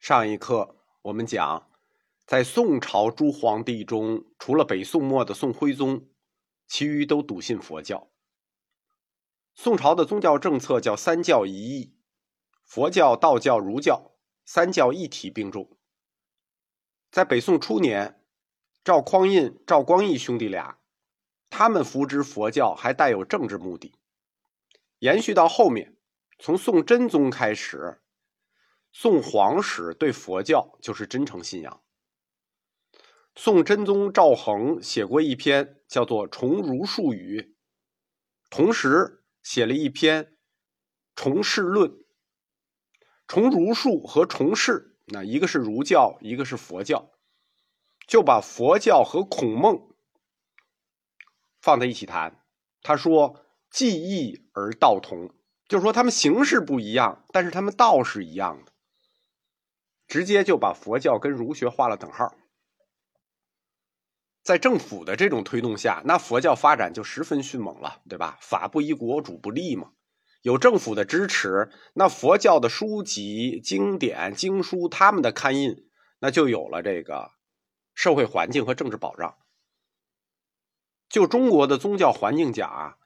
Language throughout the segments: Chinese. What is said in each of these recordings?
上一课我们讲，在宋朝诸皇帝中，除了北宋末的宋徽宗，其余都笃信佛教。宋朝的宗教政策叫三教一义，佛教、道教、儒教三教一体并重。在北宋初年，赵匡胤、赵光义兄弟俩，他们扶植佛教还带有政治目的。延续到后面，从宋真宗开始。宋皇室对佛教就是真诚信仰。宋真宗赵恒写过一篇叫做《崇儒术语》，同时写了一篇《崇事论》。崇儒术和崇事，那一个是儒教，一个是佛教，就把佛教和孔孟放在一起谈。他说：“技异而道同”，就是说他们形式不一样，但是他们道是一样的。直接就把佛教跟儒学画了等号，在政府的这种推动下，那佛教发展就十分迅猛了，对吧？法不依国主不立嘛，有政府的支持，那佛教的书籍、经典、经书，他们的刊印，那就有了这个社会环境和政治保障。就中国的宗教环境讲啊，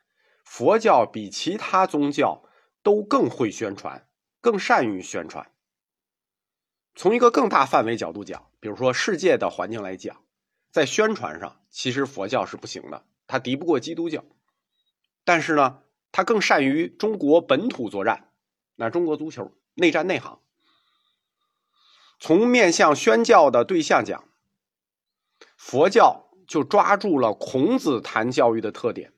佛教比其他宗教都更会宣传，更善于宣传。从一个更大范围角度讲，比如说世界的环境来讲，在宣传上，其实佛教是不行的，它敌不过基督教。但是呢，它更善于中国本土作战，那中国足球内战内行。从面向宣教的对象讲，佛教就抓住了孔子谈教育的特点。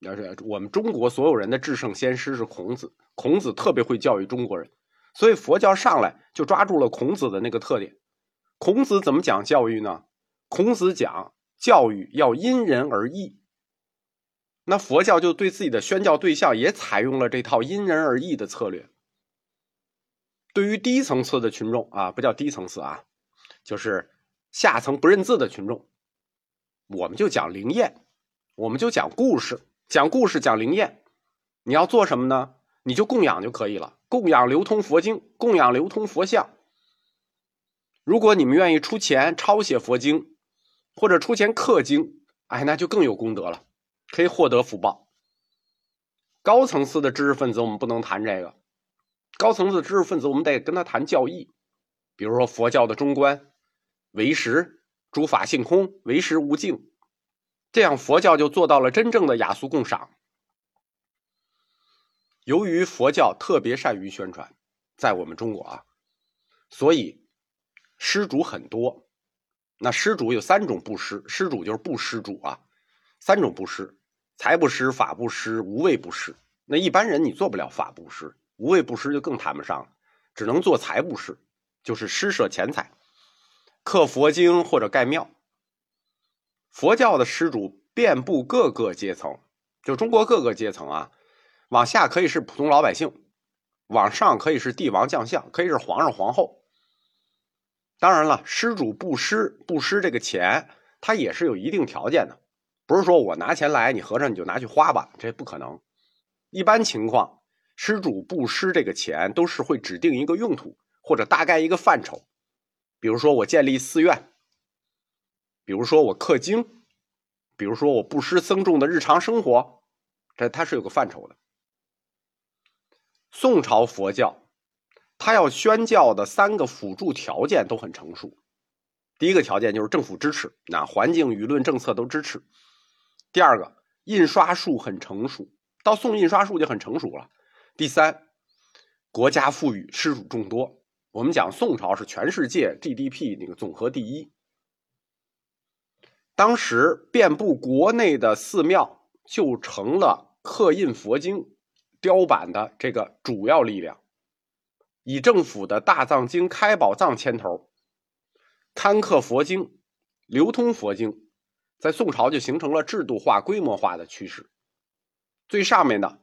要是我们中国所有人的至圣先师是孔子，孔子特别会教育中国人。所以佛教上来就抓住了孔子的那个特点。孔子怎么讲教育呢？孔子讲教育要因人而异。那佛教就对自己的宣教对象也采用了这套因人而异的策略。对于低层次的群众啊，不叫低层次啊，就是下层不认字的群众，我们就讲灵验，我们就讲故事，讲故事讲灵验。你要做什么呢？你就供养就可以了。供养流通佛经，供养流通佛像。如果你们愿意出钱抄写佛经，或者出钱刻经，哎，那就更有功德了，可以获得福报。高层次的知识分子，我们不能谈这个。高层次的知识分子，我们得跟他谈教义，比如说佛教的中观、唯识、诸法性空、唯识无境，这样佛教就做到了真正的雅俗共赏。由于佛教特别善于宣传，在我们中国啊，所以施主很多。那施主有三种布施，施主就是布施主啊，三种布施：财布施、法布施、无畏布施。那一般人你做不了法布施，无畏布施就更谈不上了，只能做财布施，就是施舍钱财，刻佛经或者盖庙。佛教的施主遍布各个阶层，就中国各个阶层啊。往下可以是普通老百姓，往上可以是帝王将相，可以是皇上皇后。当然了，施主布施布施这个钱，它也是有一定条件的，不是说我拿钱来，你和尚你就拿去花吧，这不可能。一般情况，施主布施这个钱都是会指定一个用途或者大概一个范畴，比如说我建立寺院，比如说我刻经，比如说我布施僧众的日常生活，这它是有个范畴的。宋朝佛教，他要宣教的三个辅助条件都很成熟。第一个条件就是政府支持，那环境、舆论、政策都支持。第二个，印刷术很成熟，到宋印刷术就很成熟了。第三，国家富裕，施主众多。我们讲宋朝是全世界 GDP 那个总和第一。当时遍布国内的寺庙就成了刻印佛经。雕版的这个主要力量，以政府的大藏经开宝藏牵头，刊刻佛经，流通佛经，在宋朝就形成了制度化、规模化的趋势。最上面的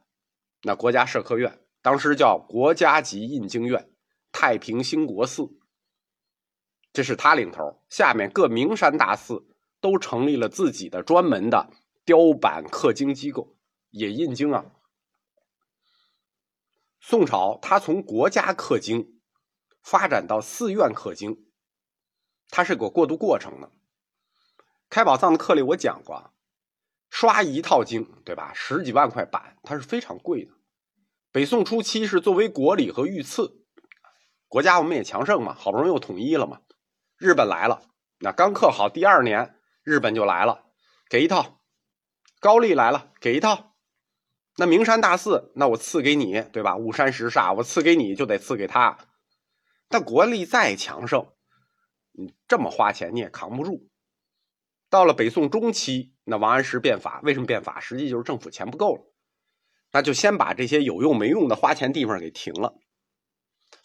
那国家社科院，当时叫国家级印经院，太平兴国寺，这是他领头。下面各名山大寺都成立了自己的专门的雕版刻经机构，也印经啊。宋朝，它从国家刻经发展到寺院刻经，它是个过渡过程的。开宝藏的课里我讲过，刷一套经，对吧？十几万块板，它是非常贵的。北宋初期是作为国礼和御赐，国家我们也强盛嘛，好不容易又统一了嘛。日本来了，那刚刻好，第二年日本就来了，给一套。高丽来了，给一套。那名山大寺，那我赐给你，对吧？五山十煞，我赐给你就得赐给他。但国力再强盛，你这么花钱你也扛不住。到了北宋中期，那王安石变法，为什么变法？实际就是政府钱不够了，那就先把这些有用没用的花钱地方给停了。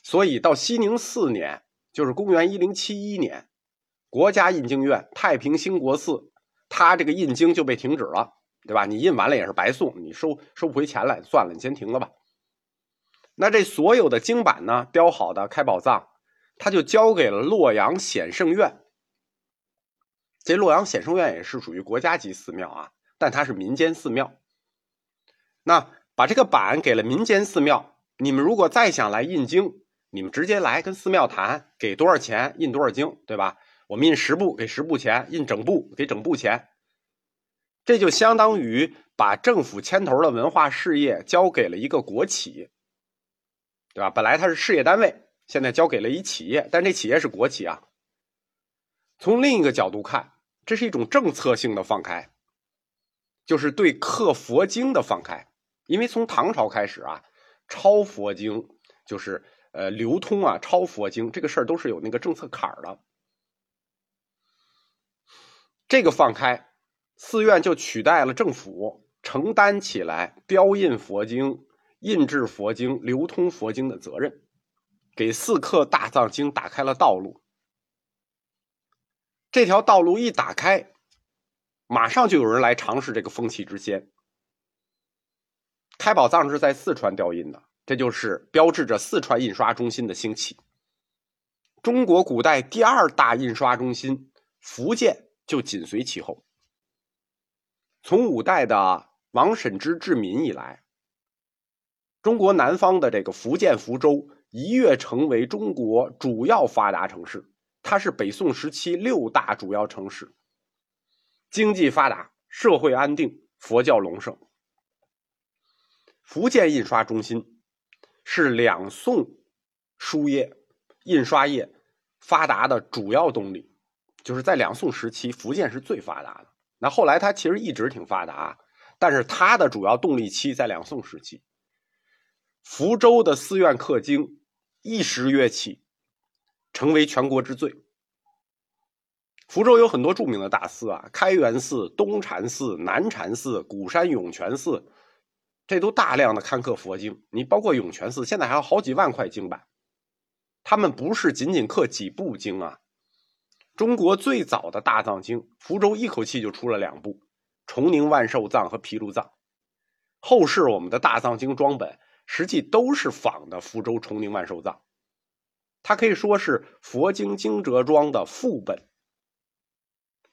所以到熙宁四年，就是公元一零七一年，国家印经院太平兴国寺，他这个印经就被停止了。对吧？你印完了也是白送，你收收不回钱来，算了，你先停了吧。那这所有的经版呢，雕好的开宝藏，他就交给了洛阳显圣院。这洛阳显圣院也是属于国家级寺庙啊，但它是民间寺庙。那把这个版给了民间寺庙，你们如果再想来印经，你们直接来跟寺庙谈，给多少钱印多少经，对吧？我们印十部给十部钱，印整部给整部钱。这就相当于把政府牵头的文化事业交给了一个国企，对吧？本来它是事业单位，现在交给了一企业，但这企业是国企啊。从另一个角度看，这是一种政策性的放开，就是对刻佛经的放开。因为从唐朝开始啊，抄佛经就是呃流通啊，抄佛经这个事儿都是有那个政策坎儿的。这个放开。寺院就取代了政府承担起来雕印佛经、印制佛经、流通佛经的责任，给寺刻大藏经打开了道路。这条道路一打开，马上就有人来尝试这个风气之先。开宝藏是在四川雕印的，这就是标志着四川印刷中心的兴起。中国古代第二大印刷中心福建就紧随其后。从五代的王审知治民以来，中国南方的这个福建福州一跃成为中国主要发达城市。它是北宋时期六大主要城市，经济发达，社会安定，佛教隆盛。福建印刷中心是两宋书业、印刷业发达的主要动力，就是在两宋时期，福建是最发达的。那后来它其实一直挺发达，但是它的主要动力期在两宋时期。福州的寺院刻经一时跃起，成为全国之最。福州有很多著名的大寺啊，开元寺、东禅寺、南禅寺、鼓山涌泉寺，这都大量的刊刻佛经。你包括涌泉寺，现在还有好几万块经版，他们不是仅仅刻几部经啊。中国最早的大藏经，福州一口气就出了两部，《崇宁万寿藏》和《毗卢藏》。后世我们的大藏经装本，实际都是仿的福州《崇宁万寿藏》，它可以说是佛经经折装的副本。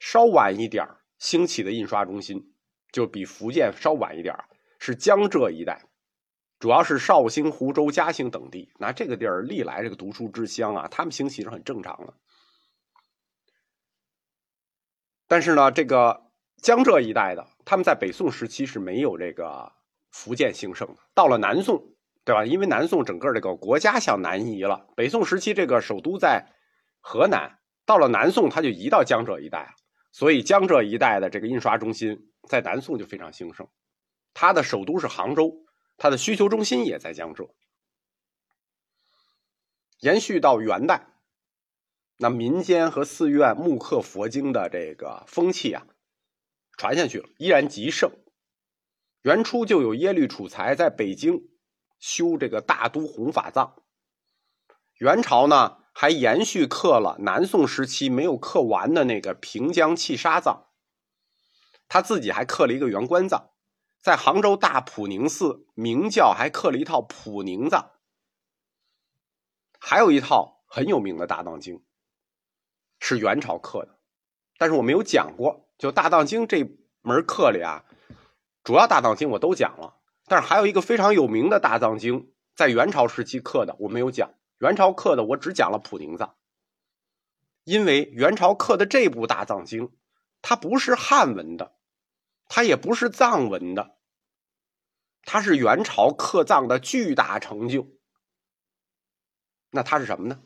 稍晚一点兴起的印刷中心，就比福建稍晚一点是江浙一带，主要是绍兴、湖州、嘉兴等地。那这个地儿历来这个读书之乡啊，他们兴起是很正常的。但是呢，这个江浙一带的，他们在北宋时期是没有这个福建兴盛的。到了南宋，对吧？因为南宋整个这个国家向南移了，北宋时期这个首都在河南，到了南宋，它就移到江浙一带了。所以江浙一带的这个印刷中心在南宋就非常兴盛，它的首都是杭州，它的需求中心也在江浙。延续到元代。那民间和寺院木刻佛经的这个风气啊，传下去了，依然极盛。元初就有耶律楚材在北京修这个大都弘法藏。元朝呢，还延续刻了南宋时期没有刻完的那个平江弃沙藏。他自己还刻了一个圆观藏，在杭州大普宁寺明教还刻了一套普宁藏，还有一套很有名的大藏经。是元朝刻的但是我没有讲过。就大藏经这门课里啊主要大藏经我都讲了但是还有一个非常有名的大藏经在元朝时期刻的我没有讲。元朝刻的我只讲了普宁藏因为元朝刻的这部大藏经它不是汉文的它也不是藏文的它是元朝刻藏的巨大成就。那它是什么呢？